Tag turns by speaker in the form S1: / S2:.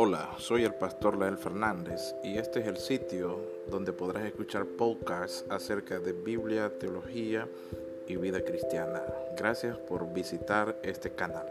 S1: Hola, soy el pastor Lael Fernández y este es el sitio donde podrás escuchar podcasts acerca de Biblia, teología y vida cristiana. Gracias por visitar este canal.